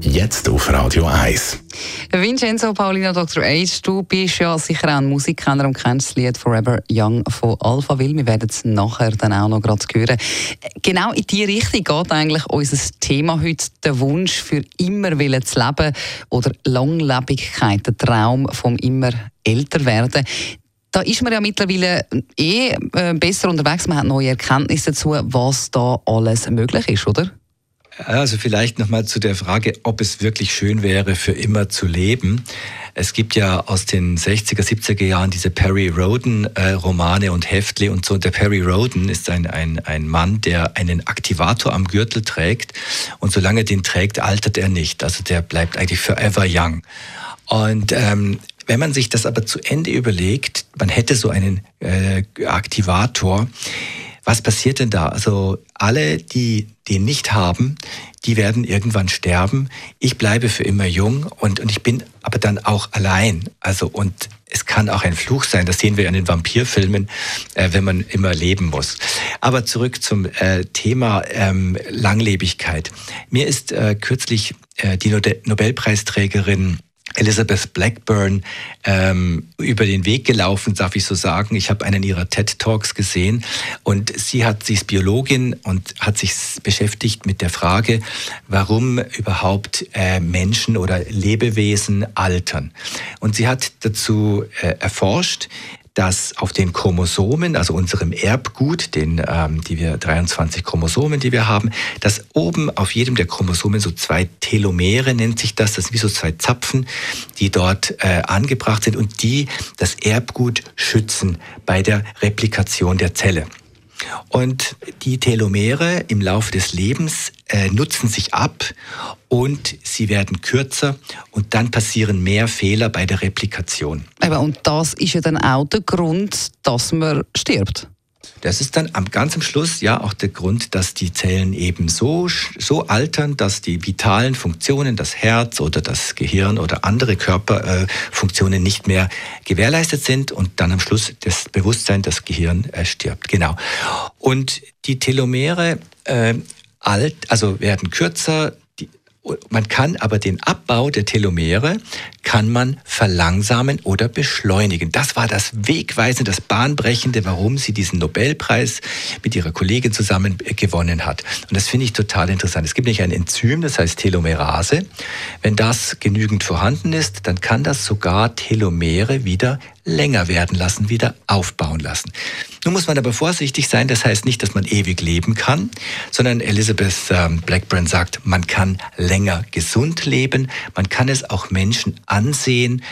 Jetzt auf Radio 1. Vincenzo Paulino, Dr. Age, du bist ja sicher auch ein Musikkenner und kennst das Lied Forever Young von Alpha Will. Wir werden es nachher dann auch noch gerade hören. Genau in diese Richtung geht eigentlich unser Thema heute, der Wunsch für immer zu leben oder Langlebigkeit, der Traum vom immer älter werden. Da ist man ja mittlerweile eh äh, besser unterwegs. Man hat neue Erkenntnisse dazu, was da alles möglich ist, oder? Also vielleicht nochmal zu der Frage, ob es wirklich schön wäre, für immer zu leben. Es gibt ja aus den 60er, 70er Jahren diese Perry Roden-Romane äh, und Heftle und so. Der Perry Roden ist ein, ein, ein Mann, der einen Aktivator am Gürtel trägt und solange den trägt, altert er nicht. Also der bleibt eigentlich forever young. Und ähm, wenn man sich das aber zu Ende überlegt, man hätte so einen äh, Aktivator, was passiert denn da? Also alle, die den nicht haben, die werden irgendwann sterben. Ich bleibe für immer jung und, und ich bin aber dann auch allein. Also und es kann auch ein Fluch sein, das sehen wir in den Vampirfilmen, äh, wenn man immer leben muss. Aber zurück zum äh, Thema ähm, Langlebigkeit. Mir ist äh, kürzlich äh, die Nobelpreisträgerin Elizabeth Blackburn ähm, über den Weg gelaufen, darf ich so sagen. Ich habe einen ihrer TED Talks gesehen und sie hat ist Biologin und hat sich beschäftigt mit der Frage, warum überhaupt äh, Menschen oder Lebewesen altern. Und sie hat dazu äh, erforscht, dass auf den Chromosomen, also unserem Erbgut, den, ähm, die wir 23 Chromosomen, die wir haben, dass oben auf jedem der Chromosomen so zwei Telomere nennt sich das, das sind wie so zwei Zapfen, die dort äh, angebracht sind und die das Erbgut schützen bei der Replikation der Zelle. Und die Telomere im Laufe des Lebens äh, nutzen sich ab und sie werden kürzer und dann passieren mehr Fehler bei der Replikation. Aber und das ist ja dann auch der Grund, dass man stirbt. Das ist dann am ganz am Schluss ja auch der Grund, dass die Zellen eben so, so altern, dass die vitalen Funktionen, das Herz oder das Gehirn oder andere Körperfunktionen äh, nicht mehr gewährleistet sind und dann am Schluss das Bewusstsein, das Gehirn äh, stirbt. Genau. Und die Telomere äh, alt, also werden kürzer, man kann aber den Abbau der Telomere kann man verlangsamen oder beschleunigen. Das war das Wegweisende, das Bahnbrechende, warum sie diesen Nobelpreis mit ihrer Kollegin zusammen gewonnen hat. Und das finde ich total interessant. Es gibt nicht ein Enzym, das heißt Telomerase. Wenn das genügend vorhanden ist, dann kann das sogar Telomere wieder länger werden lassen, wieder aufbauen lassen. Nun muss man aber vorsichtig sein, das heißt nicht, dass man ewig leben kann, sondern Elizabeth ähm, Blackburn sagt, man kann länger gesund leben, man kann es auch Menschen ansehen.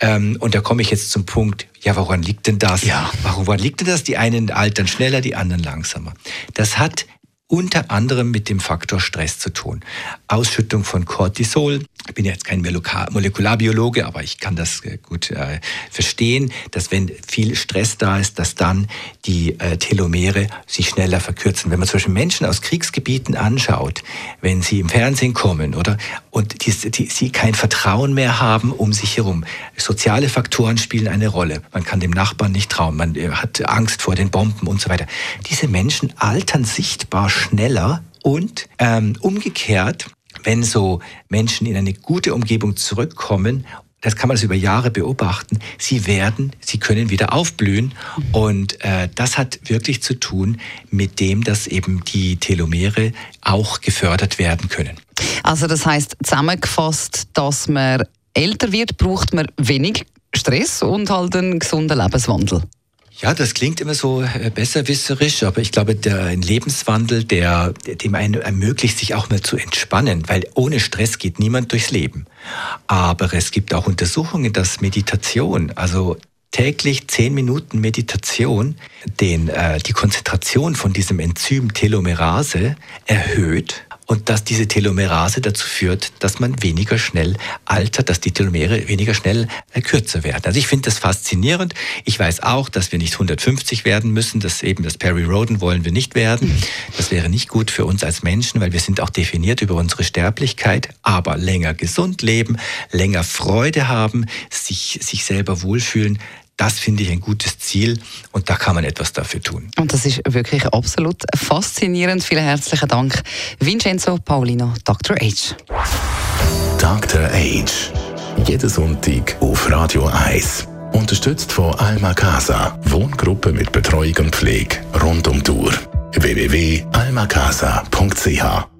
Ähm, und da komme ich jetzt zum Punkt, ja, woran liegt denn das? Ja. Woran liegt denn das? Die einen altern schneller, die anderen langsamer. Das hat unter anderem mit dem Faktor Stress zu tun. Ausschüttung von Cortisol. Ich bin jetzt kein Molekularbiologe, aber ich kann das äh, gut äh, verstehen, dass wenn viel Stress da ist, dass dann die äh, Telomere sich schneller verkürzen. Wenn man zum Beispiel Menschen aus Kriegsgebieten anschaut, wenn sie im Fernsehen kommen oder und die, die, sie kein Vertrauen mehr haben um sich herum. Soziale Faktoren spielen eine Rolle. Man kann dem Nachbarn nicht trauen, man hat Angst vor den Bomben und so weiter. Diese Menschen altern sichtbar schneller und ähm, umgekehrt, wenn so Menschen in eine gute Umgebung zurückkommen das kann man also über Jahre beobachten, sie werden, sie können wieder aufblühen. Und äh, das hat wirklich zu tun mit dem, dass eben die Telomere auch gefördert werden können. Also das heißt zusammengefasst, dass man älter wird, braucht man wenig Stress und halt einen gesunden Lebenswandel. Ja, das klingt immer so äh, besserwisserisch, aber ich glaube, der Lebenswandel, der dem einen ermöglicht, sich auch mal zu entspannen, weil ohne Stress geht niemand durchs Leben. Aber es gibt auch Untersuchungen, dass Meditation, also täglich zehn Minuten Meditation, den, äh, die Konzentration von diesem Enzym Telomerase erhöht und dass diese Telomerase dazu führt, dass man weniger schnell altert, dass die Telomere weniger schnell äh, kürzer werden. Also ich finde das faszinierend. Ich weiß auch, dass wir nicht 150 werden müssen, dass eben das Perry Roden wollen wir nicht werden. Das wäre nicht gut für uns als Menschen, weil wir sind auch definiert über unsere Sterblichkeit, aber länger gesund leben, länger Freude haben, sich, sich selber wohlfühlen, das finde ich ein gutes Ziel und da kann man etwas dafür tun. Und das ist wirklich absolut faszinierend. Vielen herzlichen Dank, Vincenzo Paulino, Dr. H. Dr. H. Jeden Sonntag auf Radio 1. Unterstützt von Alma Casa, Wohngruppe mit Betreuung und Pflege rund um Uhr. www.almacasa.ch